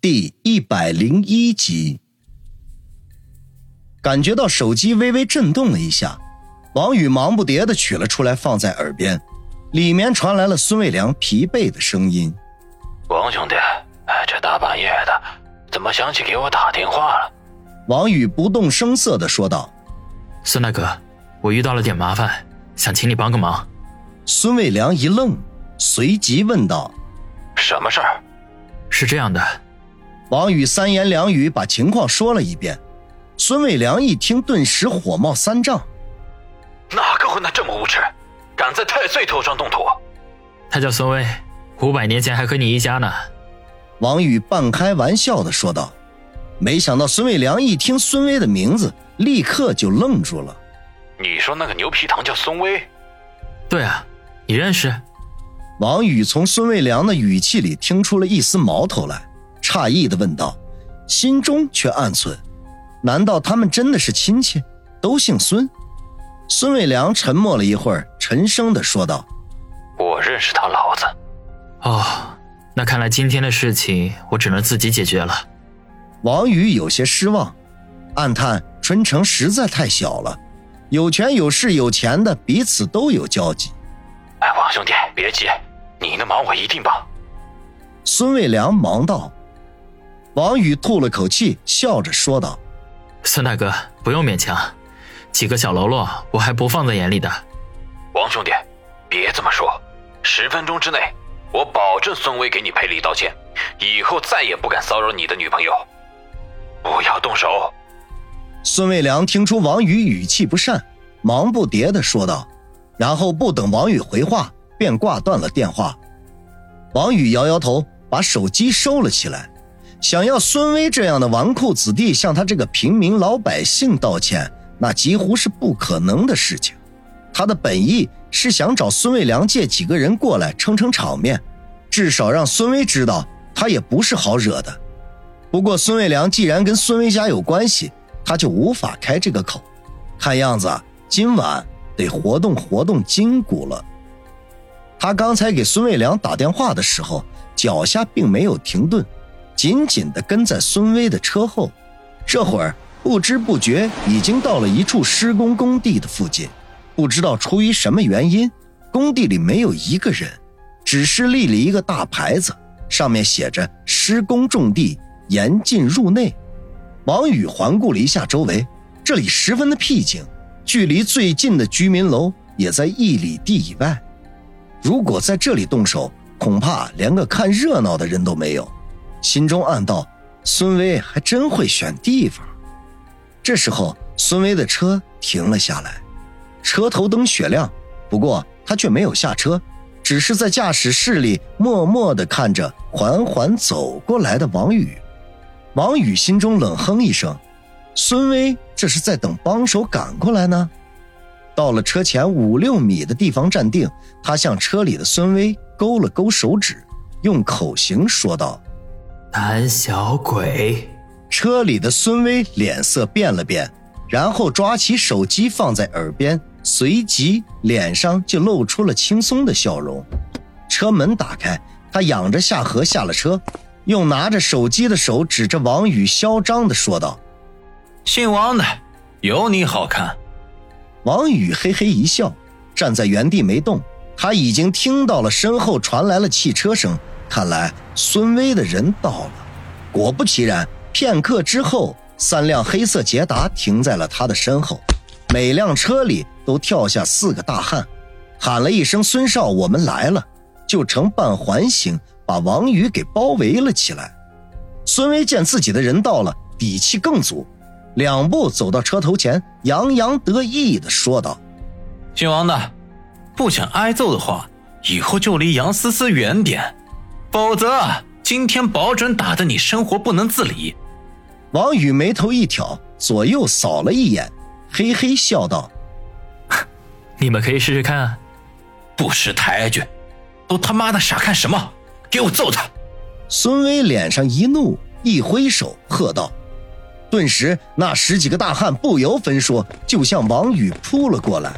第一百零一集，感觉到手机微微震动了一下，王宇忙不迭的取了出来，放在耳边，里面传来了孙卫良疲惫的声音：“王兄弟，哎，这大半夜的，怎么想起给我打电话了？”王宇不动声色的说道：“孙大哥，我遇到了点麻烦，想请你帮个忙。”孙卫良一愣，随即问道：“什么事儿？”是这样的。王宇三言两语把情况说了一遍，孙伟良一听，顿时火冒三丈：“哪个混蛋这么无耻，敢在太岁头上动土？”他叫孙威，五百年前还和你一家呢。”王宇半开玩笑的说道。没想到孙伟良一听孙威的名字，立刻就愣住了：“你说那个牛皮糖叫孙威？”“对啊，你认识？”王宇从孙伟良的语气里听出了一丝矛头来。诧异的问道，心中却暗忖：难道他们真的是亲戚，都姓孙？孙伟良沉默了一会儿，沉声的说道：“我认识他老子。”哦，那看来今天的事情我只能自己解决了。王宇有些失望，暗叹春城实在太小了，有权有势有钱的彼此都有交集。哎，王兄弟别急，你的忙我一定帮。孙卫良忙道。王宇吐了口气，笑着说道：“孙大哥，不用勉强，几个小喽啰我还不放在眼里的。王兄弟，别这么说，十分钟之内，我保证孙威给你赔礼道歉，以后再也不敢骚扰你的女朋友。不要动手。”孙卫良听出王宇语气不善，忙不迭的说道，然后不等王宇回话，便挂断了电话。王宇摇摇头，把手机收了起来。想要孙威这样的纨绔子弟向他这个平民老百姓道歉，那几乎是不可能的事情。他的本意是想找孙卫良借几个人过来撑撑场面，至少让孙威知道他也不是好惹的。不过孙卫良既然跟孙威家有关系，他就无法开这个口。看样子今晚得活动活动筋骨了。他刚才给孙卫良打电话的时候，脚下并没有停顿。紧紧地跟在孙威的车后，这会儿不知不觉已经到了一处施工工地的附近。不知道出于什么原因，工地里没有一个人，只是立了一个大牌子，上面写着“施工重地，严禁入内”。王宇环顾了一下周围，这里十分的僻静，距离最近的居民楼也在一里地以外。如果在这里动手，恐怕连个看热闹的人都没有。心中暗道：“孙威还真会选地方。”这时候，孙威的车停了下来，车头灯雪亮，不过他却没有下车，只是在驾驶室里默默地看着缓缓走过来的王宇。王宇心中冷哼一声：“孙威这是在等帮手赶过来呢。”到了车前五六米的地方站定，他向车里的孙威勾了勾手指，用口型说道。胆小鬼！车里的孙威脸色变了变，然后抓起手机放在耳边，随即脸上就露出了轻松的笑容。车门打开，他仰着下颌下了车，用拿着手机的手指着王宇，嚣张的说道：“姓王的，有你好看。”王宇嘿嘿一笑，站在原地没动。他已经听到了身后传来了汽车声。看来孙威的人到了，果不其然，片刻之后，三辆黑色捷达停在了他的身后，每辆车里都跳下四个大汉，喊了一声“孙少，我们来了”，就呈半环形把王宇给包围了起来。孙威见自己的人到了，底气更足，两步走到车头前，洋洋得意地说道：“姓王的，不想挨揍的话，以后就离杨思思远点。”否则，今天保准打得你生活不能自理。王宇眉头一挑，左右扫了一眼，嘿嘿笑道：“ 你们可以试试看。”不识抬举，都他妈的傻看什么？给我揍他！孙威脸上一怒，一挥手喝道：“顿时，那十几个大汉不由分说，就向王宇扑了过来。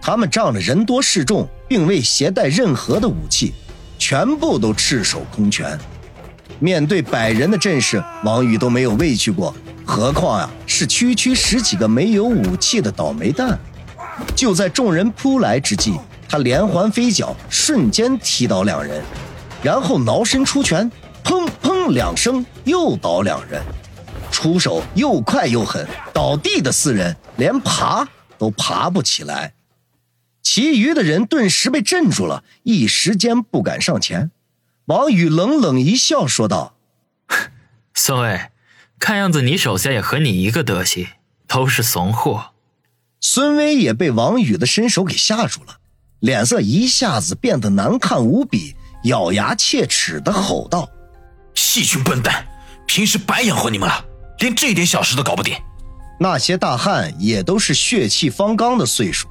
他们仗着人多势众，并未携带任何的武器。全部都赤手空拳，面对百人的阵势，王宇都没有畏惧过，何况呀是区区十几个没有武器的倒霉蛋。就在众人扑来之际，他连环飞脚，瞬间踢倒两人，然后挠身出拳，砰砰两声又倒两人，出手又快又狠，倒地的四人连爬都爬不起来。其余的人顿时被镇住了，一时间不敢上前。王宇冷冷一笑，说道：“ 孙卫，看样子你手下也和你一个德行，都是怂货。”孙威也被王宇的身手给吓住了，脸色一下子变得难看无比，咬牙切齿的吼道：“细群笨蛋，平时白养活你们了，连这点小事都搞不定。”那些大汉也都是血气方刚的岁数，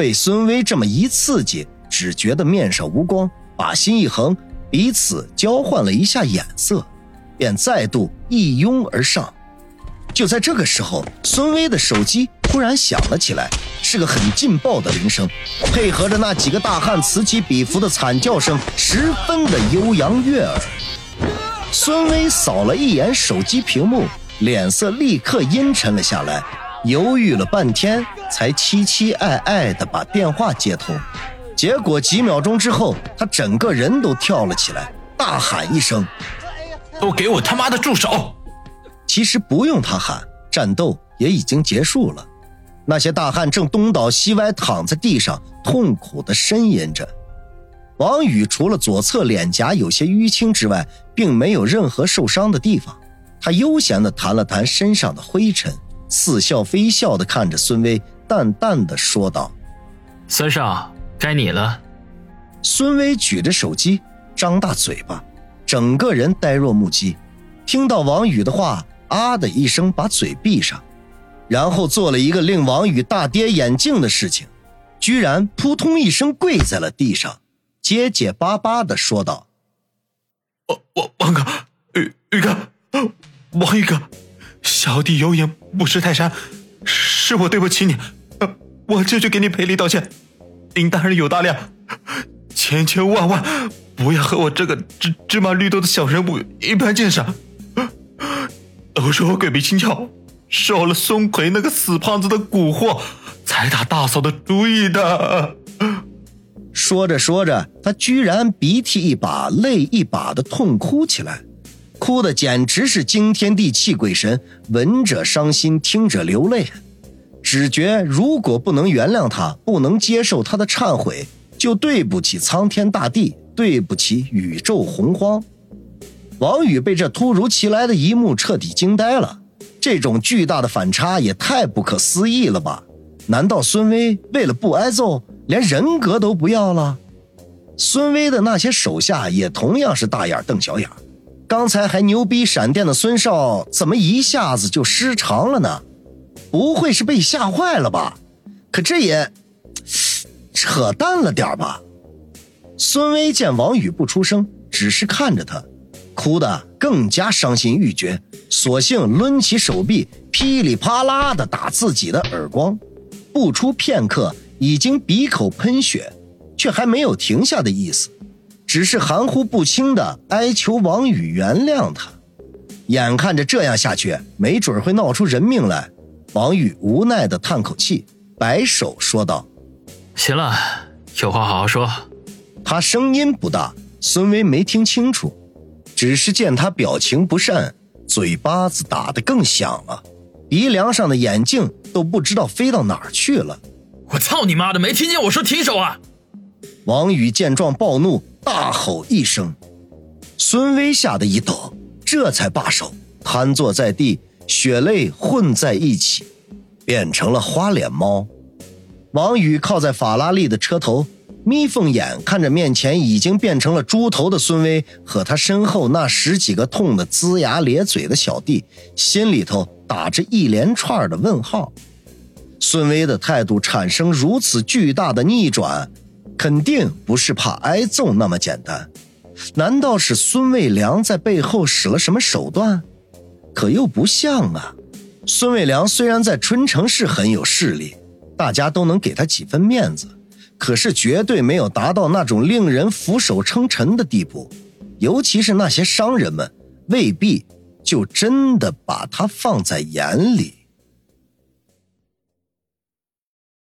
被孙威这么一刺激，只觉得面上无光，把心一横。彼此交换了一下眼色，便再度一拥而上。就在这个时候，孙威的手机突然响了起来，是个很劲爆的铃声，配合着那几个大汉此起彼伏的惨叫声，十分的悠扬悦耳。孙威扫了一眼手机屏幕，脸色立刻阴沉了下来，犹豫了半天，才期期爱爱的把电话接通。结果几秒钟之后，他整个人都跳了起来，大喊一声：“都给我他妈的住手！”其实不用他喊，战斗也已经结束了。那些大汉正东倒西歪躺在地上，痛苦的呻吟着。王宇除了左侧脸颊有些淤青之外，并没有任何受伤的地方。他悠闲地弹了弹身上的灰尘，似笑非笑的看着孙威，淡淡的说道：“孙少。”该你了，孙威举着手机，张大嘴巴，整个人呆若木鸡。听到王宇的话，啊的一声把嘴闭上，然后做了一个令王宇大跌眼镜的事情，居然扑通一声跪在了地上，结结巴巴的说道：“王王王哥，宇宇哥，王宇哥，小弟有眼不识泰山，是我对不起你，我这就给你赔礼道歉。”您大人有大量，千千万万不要和我这个芝芝麻绿豆的小人物一般见识。都是我鬼迷心窍，受了孙奎那个死胖子的蛊惑，才打大嫂的主意的。说着说着，他居然鼻涕一把泪一把的痛哭起来，哭的简直是惊天地泣鬼神，闻者伤心，听者流泪。只觉如果不能原谅他，不能接受他的忏悔，就对不起苍天大地，对不起宇宙洪荒。王宇被这突如其来的一幕彻底惊呆了，这种巨大的反差也太不可思议了吧？难道孙威为了不挨揍，连人格都不要了？孙威的那些手下也同样是大眼瞪小眼，刚才还牛逼闪电的孙少，怎么一下子就失常了呢？不会是被吓坏了吧？可这也 扯淡了点吧？孙威见王宇不出声，只是看着他，哭得更加伤心欲绝，索性抡起手臂，噼里啪啦的打自己的耳光。不出片刻，已经鼻口喷血，却还没有停下的意思，只是含糊不清的哀求王宇原谅他。眼看着这样下去，没准会闹出人命来。王宇无奈的叹口气，摆手说道：“行了，有话好好说。”他声音不大，孙威没听清楚，只是见他表情不善，嘴巴子打得更响了，鼻梁上的眼镜都不知道飞到哪儿去了。我操你妈的！没听见我说停手啊！王宇见状暴怒，大吼一声，孙威吓得一抖，这才罢手，瘫坐在地。血泪混在一起，变成了花脸猫。王宇靠在法拉利的车头，眯缝眼看着面前已经变成了猪头的孙威和他身后那十几个痛得龇牙咧嘴的小弟，心里头打着一连串的问号。孙威的态度产生如此巨大的逆转，肯定不是怕挨揍那么简单。难道是孙卫良在背后使了什么手段？可又不像啊！孙卫良虽然在春城市很有势力，大家都能给他几分面子，可是绝对没有达到那种令人俯首称臣的地步。尤其是那些商人们，未必就真的把他放在眼里。